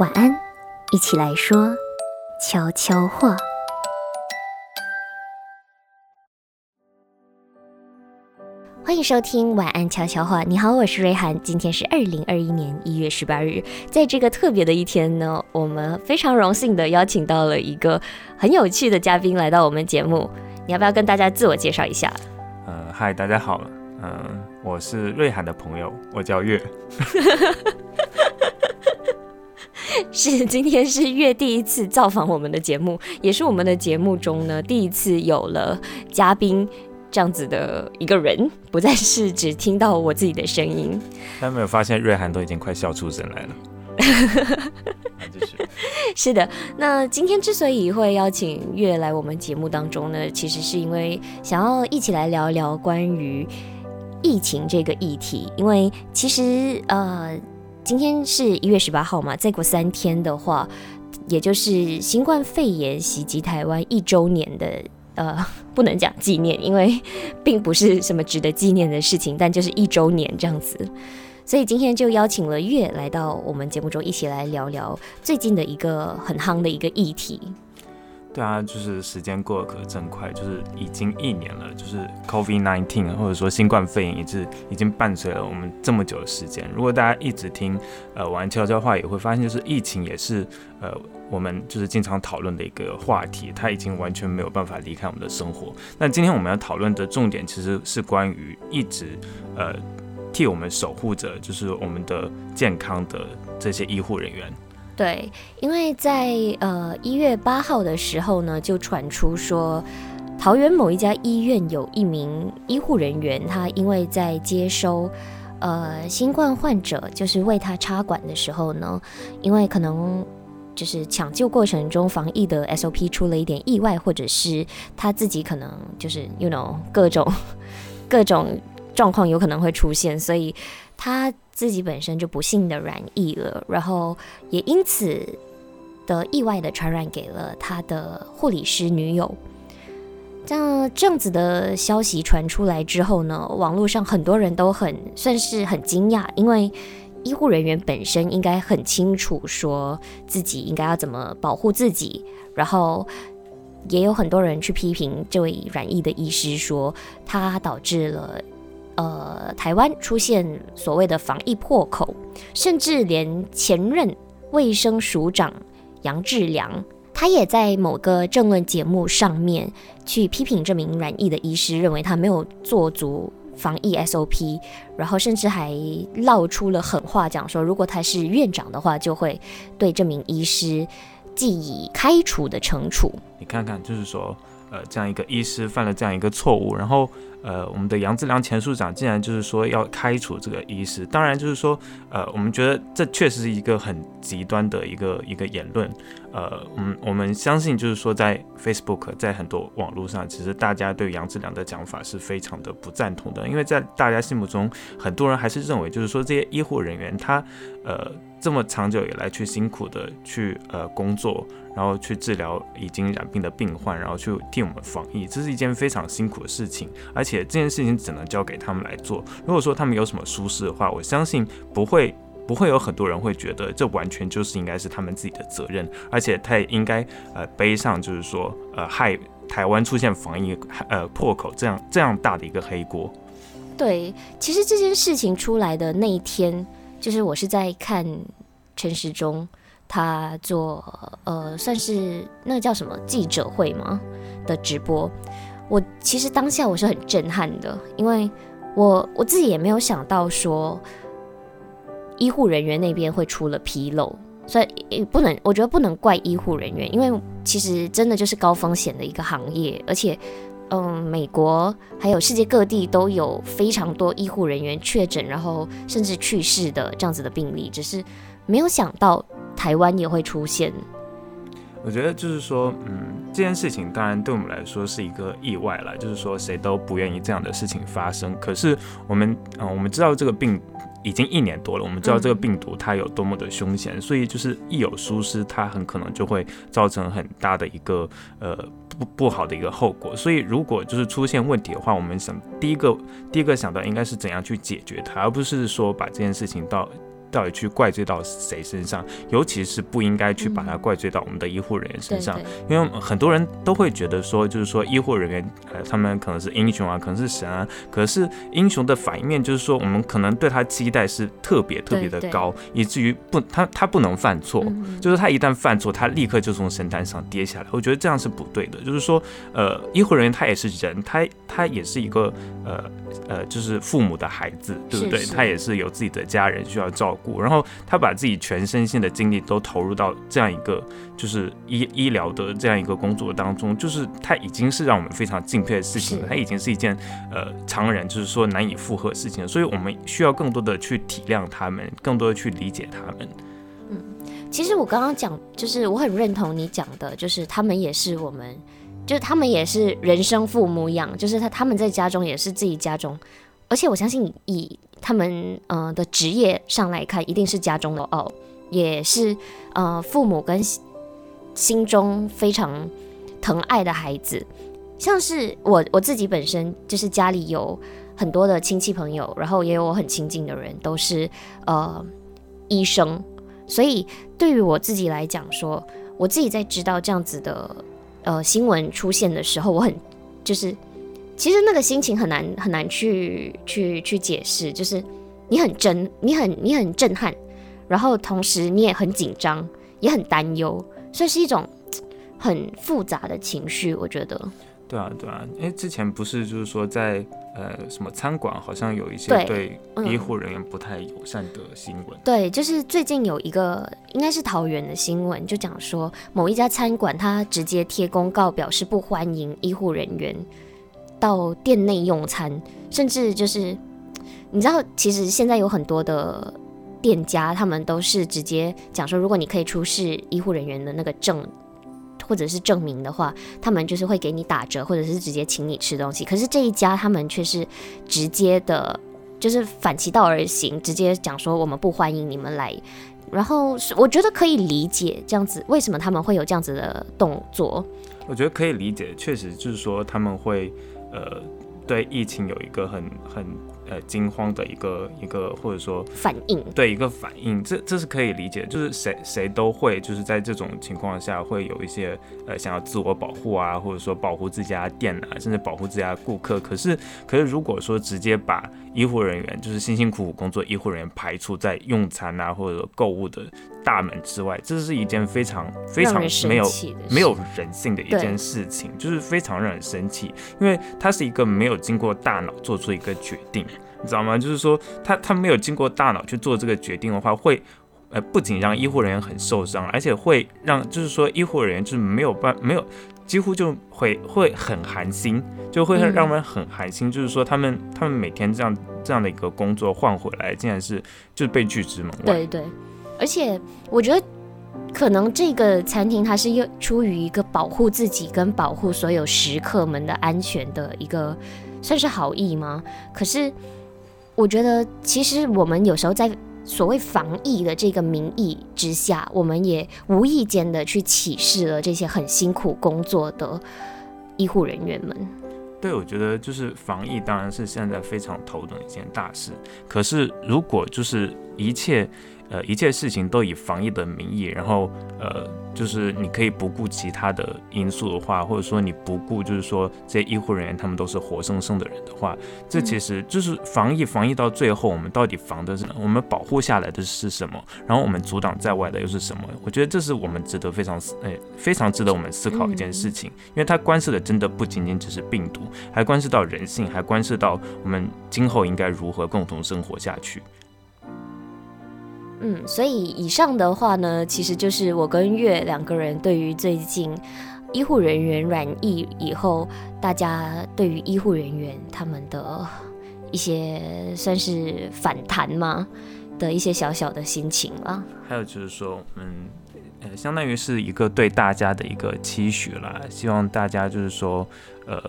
晚安，一起来说悄悄话。欢迎收听晚安悄悄话。你好，我是瑞涵。今天是二零二一年一月十八日，在这个特别的一天呢，我们非常荣幸的邀请到了一个很有趣的嘉宾来到我们节目。你要不要跟大家自我介绍一下？呃，嗨，大家好，嗯，我是瑞涵的朋友，我叫月。是，今天是月第一次造访我们的节目，也是我们的节目中呢第一次有了嘉宾这样子的一个人，不再是只听到我自己的声音。大家没有发现瑞涵都已经快笑出声来了？是的，那今天之所以会邀请月来我们节目当中呢，其实是因为想要一起来聊一聊关于疫情这个议题，因为其实呃。今天是一月十八号嘛，再过三天的话，也就是新冠肺炎袭击台湾一周年的，呃，不能讲纪念，因为并不是什么值得纪念的事情，但就是一周年这样子。所以今天就邀请了月来到我们节目中，一起来聊聊最近的一个很夯的一个议题。对啊，就是时间过得可真快，就是已经一年了，就是 COVID-19 或者说新冠肺炎，也是已经伴随了我们这么久的时间。如果大家一直听呃玩悄悄话，也会发现，就是疫情也是呃我们就是经常讨论的一个话题，它已经完全没有办法离开我们的生活。那今天我们要讨论的重点，其实是关于一直呃替我们守护着就是我们的健康的这些医护人员。对，因为在呃一月八号的时候呢，就传出说，桃园某一家医院有一名医护人员，他因为在接收呃新冠患者，就是为他插管的时候呢，因为可能就是抢救过程中防疫的 SOP 出了一点意外，或者是他自己可能就是 you know 各种各种状况有可能会出现，所以他。自己本身就不幸的染疫了，然后也因此的意外的传染给了他的护理师女友。这样这样子的消息传出来之后呢，网络上很多人都很算是很惊讶，因为医护人员本身应该很清楚说自己应该要怎么保护自己，然后也有很多人去批评这位染疫的医师，说他导致了。呃，台湾出现所谓的防疫破口，甚至连前任卫生署长杨志良，他也在某个政论节目上面去批评这名染疫的医师，认为他没有做足防疫 SOP，然后甚至还闹出了狠话，讲说如果他是院长的话，就会对这名医师记以开除的惩处。你看看，就是说，呃，这样一个医师犯了这样一个错误，然后。呃，我们的杨志良前署长竟然就是说要开除这个医师，当然就是说，呃，我们觉得这确实是一个很极端的一个一个言论。呃，我们我们相信就是说，在 Facebook，在很多网络上，其实大家对杨志良的讲法是非常的不赞同的，因为在大家心目中，很多人还是认为就是说这些医护人员他呃这么长久以来去辛苦的去呃工作。然后去治疗已经染病的病患，然后去替我们防疫，这是一件非常辛苦的事情，而且且这件事情只能交给他们来做。如果说他们有什么疏失的话，我相信不会不会有很多人会觉得这完全就是应该是他们自己的责任，而且他也应该呃背上就是说呃害台湾出现防疫呃破口这样这样大的一个黑锅。对，其实这件事情出来的那一天，就是我是在看陈时中。他做呃，算是那个叫什么记者会吗的直播？我其实当下我是很震撼的，因为我我自己也没有想到说医护人员那边会出了纰漏，所以不能，我觉得不能怪医护人员，因为其实真的就是高风险的一个行业，而且嗯，美国还有世界各地都有非常多医护人员确诊，然后甚至去世的这样子的病例，只是没有想到。台湾也会出现，我觉得就是说，嗯，这件事情当然对我们来说是一个意外了，就是说谁都不愿意这样的事情发生。可是我们，嗯，我们知道这个病已经一年多了，我们知道这个病毒它有多么的凶险，所以就是一有疏失，它很可能就会造成很大的一个呃不不好的一个后果。所以如果就是出现问题的话，我们想第一个第一个想到应该是怎样去解决它，而不是说把这件事情到。到底去怪罪到谁身上，尤其是不应该去把它怪罪到我们的医护人员身上，因为很多人都会觉得说，就是说医护人员呃，他们可能是英雄啊，可能是神啊，可是英雄的反面就是说，我们可能对他期待是特别特别的高，以至于不他他不能犯错，就是他一旦犯错，他立刻就从神坛上跌下来。我觉得这样是不对的，就是说呃，医护人员他也是人，他他也是一个呃呃，就是父母的孩子，对不对？他也是有自己的家人需要照顾，然后他把自己全身心的精力都投入到这样一个就是医医疗的这样一个工作当中，就是他已经是让我们非常敬佩的事情了，他已经是一件呃常人就是说难以负荷的事情，所以我们需要更多的去体谅他们，更多的去理解他们。嗯，其实我刚刚讲，就是我很认同你讲的，就是他们也是我们。就是他们也是人生父母养，就是他他们在家中也是自己家中，而且我相信以他们呃的职业上来看，一定是家中的哦，也是呃父母跟心中非常疼爱的孩子。像是我我自己本身就是家里有很多的亲戚朋友，然后也有我很亲近的人都是呃医生，所以对于我自己来讲，说我自己在知道这样子的。呃，新闻出现的时候，我很就是，其实那个心情很难很难去去去解释，就是你很真，你很你很震撼，然后同时你也很紧张，也很担忧，所以是一种很复杂的情绪，我觉得。对啊，对啊，哎之前不是就是说在呃什么餐馆好像有一些对医护人员不太友善的新闻。对，就是最近有一个应该是桃园的新闻，就讲说某一家餐馆他直接贴公告表示不欢迎医护人员到店内用餐，甚至就是你知道，其实现在有很多的店家他们都是直接讲说，如果你可以出示医护人员的那个证。或者是证明的话，他们就是会给你打折，或者是直接请你吃东西。可是这一家他们却是直接的，就是反其道而行，直接讲说我们不欢迎你们来。然后我觉得可以理解这样子，为什么他们会有这样子的动作？我觉得可以理解，确实就是说他们会呃对疫情有一个很很。呃，惊慌的一个一个，或者说反应，对一个反应，这这是可以理解，就是谁谁都会，就是在这种情况下会有一些呃想要自我保护啊，或者说保护自家店啊，甚至保护自家顾客。可是可是如果说直接把医护人员，就是辛辛苦苦工作医护人员排除在用餐啊或者购物的大门之外，这是一件非常非常没有没有人性的一件事情，就是非常让人生气，因为它是一个没有经过大脑做出一个决定。你知道吗？就是说，他他没有经过大脑去做这个决定的话，会，呃，不仅让医护人员很受伤，而且会让，就是说，医护人员就是没有办，没有，几乎就会会很寒心，就会让人很寒心。就是说，他们他们每天这样这样的一个工作换回来，竟然是就是被拒之门外。对对，而且我觉得，可能这个餐厅它是又出于一个保护自己跟保护所有食客们的安全的一个，算是好意吗？可是。我觉得，其实我们有时候在所谓防疫的这个名义之下，我们也无意间的去歧视了这些很辛苦工作的医护人员们。对，我觉得就是防疫当然是现在非常头疼一件大事。可是如果就是一切。呃，一切事情都以防疫的名义，然后呃，就是你可以不顾其他的因素的话，或者说你不顾，就是说这些医护人员他们都是活生生的人的话，这其实就是防疫。防疫到最后，我们到底防的是我们保护下来的是什么？然后我们阻挡在外的又是什么？我觉得这是我们值得非常思，哎，非常值得我们思考一件事情，因为它关涉的真的不仅仅只是病毒，还关涉到人性，还关涉到我们今后应该如何共同生活下去。嗯，所以以上的话呢，其实就是我跟月两个人对于最近医护人员染疫以后，大家对于医护人员他们的一些算是反弹吗的一些小小的心情了。还有就是说，嗯，呃，相当于是一个对大家的一个期许啦，希望大家就是说，呃。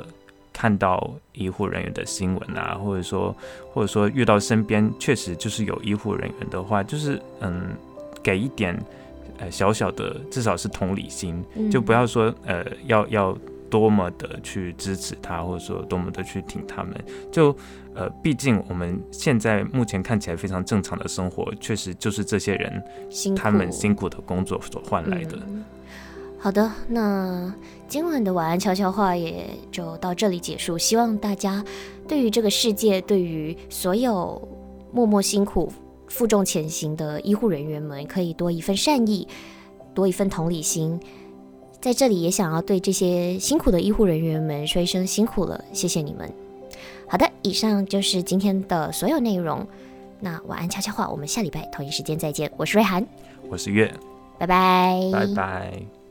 看到医护人员的新闻啊，或者说，或者说遇到身边确实就是有医护人员的话，就是嗯，给一点呃小小的，至少是同理心，就不要说呃要要多么的去支持他，或者说多么的去挺他们。就呃，毕竟我们现在目前看起来非常正常的生活，确实就是这些人他们辛苦的工作所换来的。好的，那今晚的晚安悄悄话也就到这里结束。希望大家对于这个世界，对于所有默默辛苦、负重前行的医护人员们，可以多一份善意，多一份同理心。在这里也想要对这些辛苦的医护人员们说一声辛苦了，谢谢你们。好的，以上就是今天的所有内容。那晚安悄悄话，我们下礼拜同一时间再见。我是瑞涵，我是月，拜拜，拜拜。